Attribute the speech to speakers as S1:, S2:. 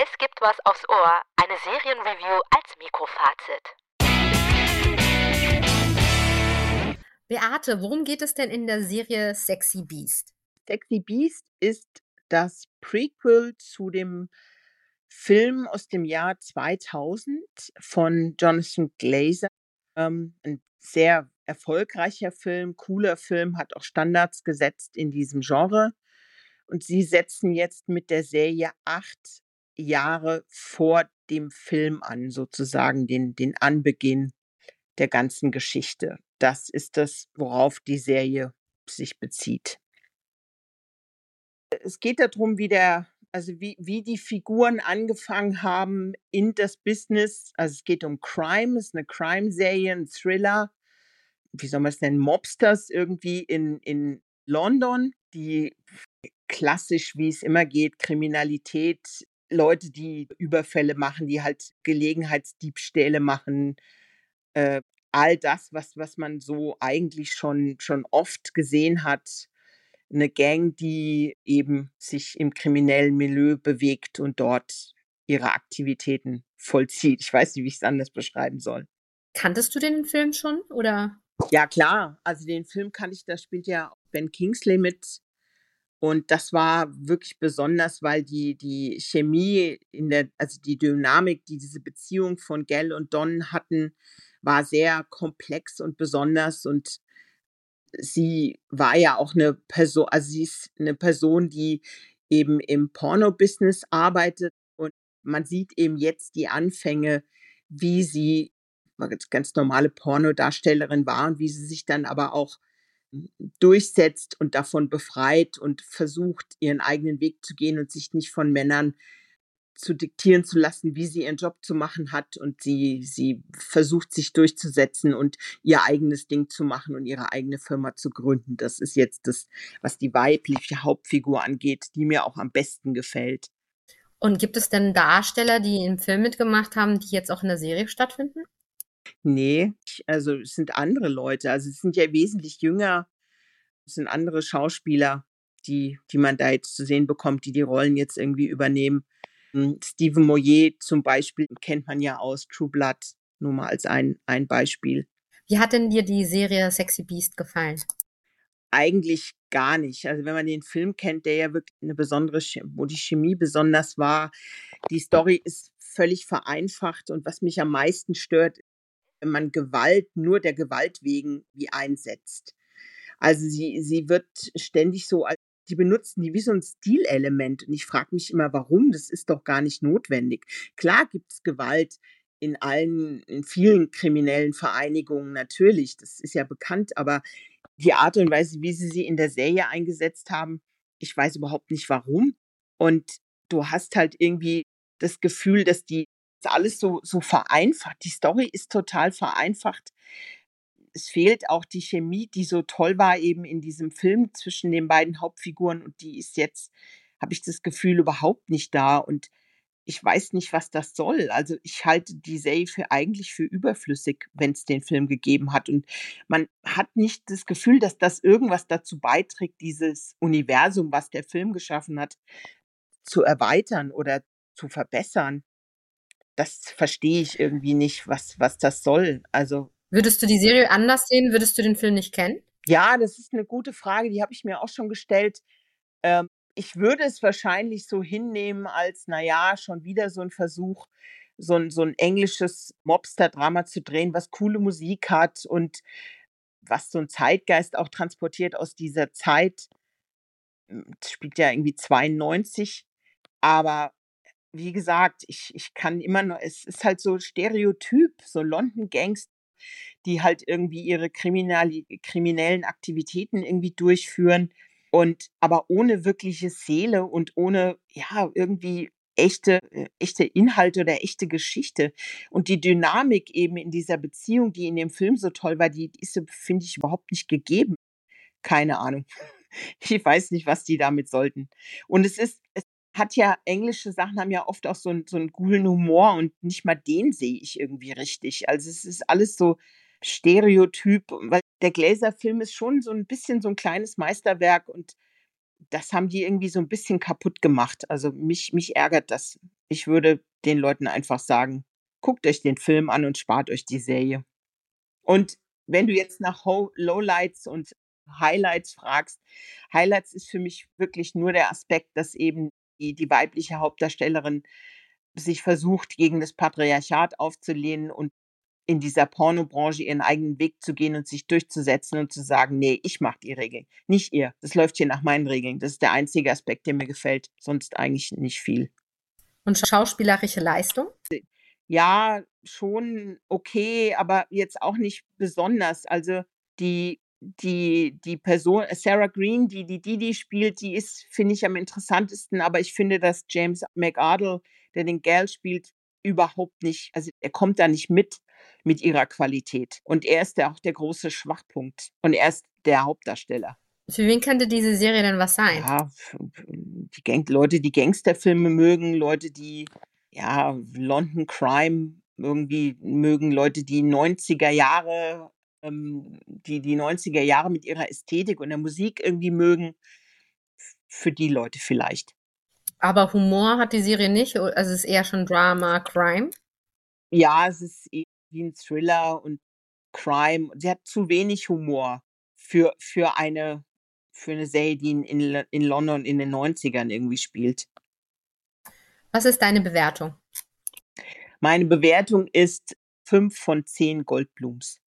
S1: Es gibt was aufs Ohr, eine Serienreview als Mikrofazit.
S2: Beate, worum geht es denn in der Serie Sexy Beast?
S3: Sexy Beast ist das Prequel zu dem Film aus dem Jahr 2000 von Jonathan Glazer. Ähm, ein sehr erfolgreicher Film, cooler Film, hat auch Standards gesetzt in diesem Genre. Und sie setzen jetzt mit der Serie acht Jahre vor dem Film an, sozusagen den, den Anbeginn der ganzen Geschichte. Das ist das, worauf die Serie sich bezieht. Es geht darum, wie der, also wie, wie die Figuren angefangen haben in das Business. Also es geht um Crime, es ist eine Crime-Serie, ein Thriller. Wie soll man es nennen? Mobsters irgendwie in, in London, die klassisch, wie es immer geht, Kriminalität, Leute, die Überfälle machen, die halt Gelegenheitsdiebstähle machen, äh, all das, was, was man so eigentlich schon, schon oft gesehen hat. Eine Gang, die eben sich im kriminellen Milieu bewegt und dort ihre Aktivitäten vollzieht. Ich weiß nicht, wie ich es anders beschreiben soll.
S2: Kanntest du den Film schon oder?
S3: Ja, klar. Also den Film kann ich, da spielt ja Ben Kingsley mit. Und das war wirklich besonders, weil die, die Chemie in der, also die Dynamik, die diese Beziehung von Gell und Don hatten, war sehr komplex und besonders. Und sie war ja auch eine Person, also sie ist eine Person, die eben im Porno-Business arbeitet. Und man sieht eben jetzt die Anfänge, wie sie ganz normale Pornodarstellerin war und wie sie sich dann aber auch durchsetzt und davon befreit und versucht, ihren eigenen Weg zu gehen und sich nicht von Männern zu diktieren zu lassen, wie sie ihren Job zu machen hat und sie, sie versucht sich durchzusetzen und ihr eigenes Ding zu machen und ihre eigene Firma zu gründen. Das ist jetzt das, was die weibliche Hauptfigur angeht, die mir auch am besten gefällt.
S2: Und gibt es denn Darsteller, die im Film mitgemacht haben, die jetzt auch in der Serie stattfinden?
S3: Nee, also es sind andere Leute. Also es sind ja wesentlich jünger. Es sind andere Schauspieler, die, die man da jetzt zu sehen bekommt, die die Rollen jetzt irgendwie übernehmen. Hm, Stephen Moyer zum Beispiel kennt man ja aus True Blood, nur mal als ein, ein Beispiel.
S2: Wie hat denn dir die Serie Sexy Beast gefallen?
S3: Eigentlich gar nicht. Also wenn man den Film kennt, der ja wirklich eine besondere, wo die Chemie besonders war, die Story ist völlig vereinfacht und was mich am meisten stört, wenn man Gewalt nur der Gewalt wegen wie einsetzt. Also sie, sie wird ständig so die benutzen die wie so ein Stilelement. Und ich frage mich immer, warum? Das ist doch gar nicht notwendig. Klar gibt es Gewalt in allen, in vielen kriminellen Vereinigungen natürlich. Das ist ja bekannt, aber die Art und Weise, wie sie sie in der Serie eingesetzt haben, ich weiß überhaupt nicht warum. Und du hast halt irgendwie das Gefühl, dass die alles so, so vereinfacht. Die Story ist total vereinfacht es fehlt auch die Chemie, die so toll war eben in diesem Film zwischen den beiden Hauptfiguren und die ist jetzt, habe ich das Gefühl, überhaupt nicht da und ich weiß nicht, was das soll. Also ich halte die Serie für eigentlich für überflüssig, wenn es den Film gegeben hat. Und man hat nicht das Gefühl, dass das irgendwas dazu beiträgt, dieses Universum, was der Film geschaffen hat, zu erweitern oder zu verbessern. Das verstehe ich irgendwie nicht, was, was das soll. Also
S2: Würdest du die Serie anders sehen? Würdest du den Film nicht kennen?
S3: Ja, das ist eine gute Frage, die habe ich mir auch schon gestellt. Ähm, ich würde es wahrscheinlich so hinnehmen als, naja, schon wieder so ein Versuch, so ein, so ein englisches Mobster-Drama zu drehen, was coole Musik hat und was so ein Zeitgeist auch transportiert aus dieser Zeit. Das spielt ja irgendwie 92, aber wie gesagt, ich, ich kann immer noch, es ist halt so Stereotyp, so London Gangster die halt irgendwie ihre kriminellen Aktivitäten irgendwie durchführen und aber ohne wirkliche Seele und ohne ja irgendwie echte äh, echte Inhalte oder echte Geschichte und die Dynamik eben in dieser Beziehung, die in dem Film so toll war, die, die ist finde ich überhaupt nicht gegeben. Keine Ahnung. Ich weiß nicht, was die damit sollten. Und es ist es hat ja englische Sachen haben ja oft auch so einen so einen coolen Humor und nicht mal den sehe ich irgendwie richtig. Also es ist alles so Stereotyp, weil der Gläser-Film ist schon so ein bisschen so ein kleines Meisterwerk und das haben die irgendwie so ein bisschen kaputt gemacht. Also mich, mich ärgert das ich würde den Leuten einfach sagen: „Guckt euch den Film an und spart euch die Serie.“ Und wenn du jetzt nach Ho Lowlights und Highlights fragst, Highlights ist für mich wirklich nur der Aspekt, dass eben die die weibliche Hauptdarstellerin sich versucht, gegen das Patriarchat aufzulehnen und in dieser Pornobranche ihren eigenen Weg zu gehen und sich durchzusetzen und zu sagen: „Ne, ich mache die Regeln, nicht ihr. Das läuft hier nach meinen Regeln.“ Das ist der einzige Aspekt, der mir gefällt, sonst eigentlich nicht viel.
S2: Und schauspielerische Leistung?
S3: Ja, schon okay, aber jetzt auch nicht besonders. Also, die die die Person Sarah Green, die die Didi spielt, die ist, finde ich, am interessantesten, aber ich finde, dass James McArdle, der den Gal spielt, überhaupt nicht also, er kommt da nicht mit, mit ihrer Qualität. Und er ist ja auch der große Schwachpunkt und er ist der Hauptdarsteller.
S2: Für wen könnte diese Serie denn was sein?
S3: Ja, die Gang Leute, die Gangsterfilme mögen, Leute, die, ja, London Crime irgendwie mögen, Leute, die 90er Jahre ähm, die die 90er Jahre mit ihrer Ästhetik und der Musik irgendwie mögen. Für die Leute vielleicht.
S2: Aber Humor hat die Serie nicht, also, es ist eher schon Drama, Crime?
S3: Ja, es ist eher wie 'n Thriller und Crime. Sie hat zu wenig Humor für für eine für 'ne Serie, die in in London in den 90ern irgendwie spielt.
S2: Was ist deine Bewertung?
S3: Meine Bewertung ist 5 von 10 Goldblums.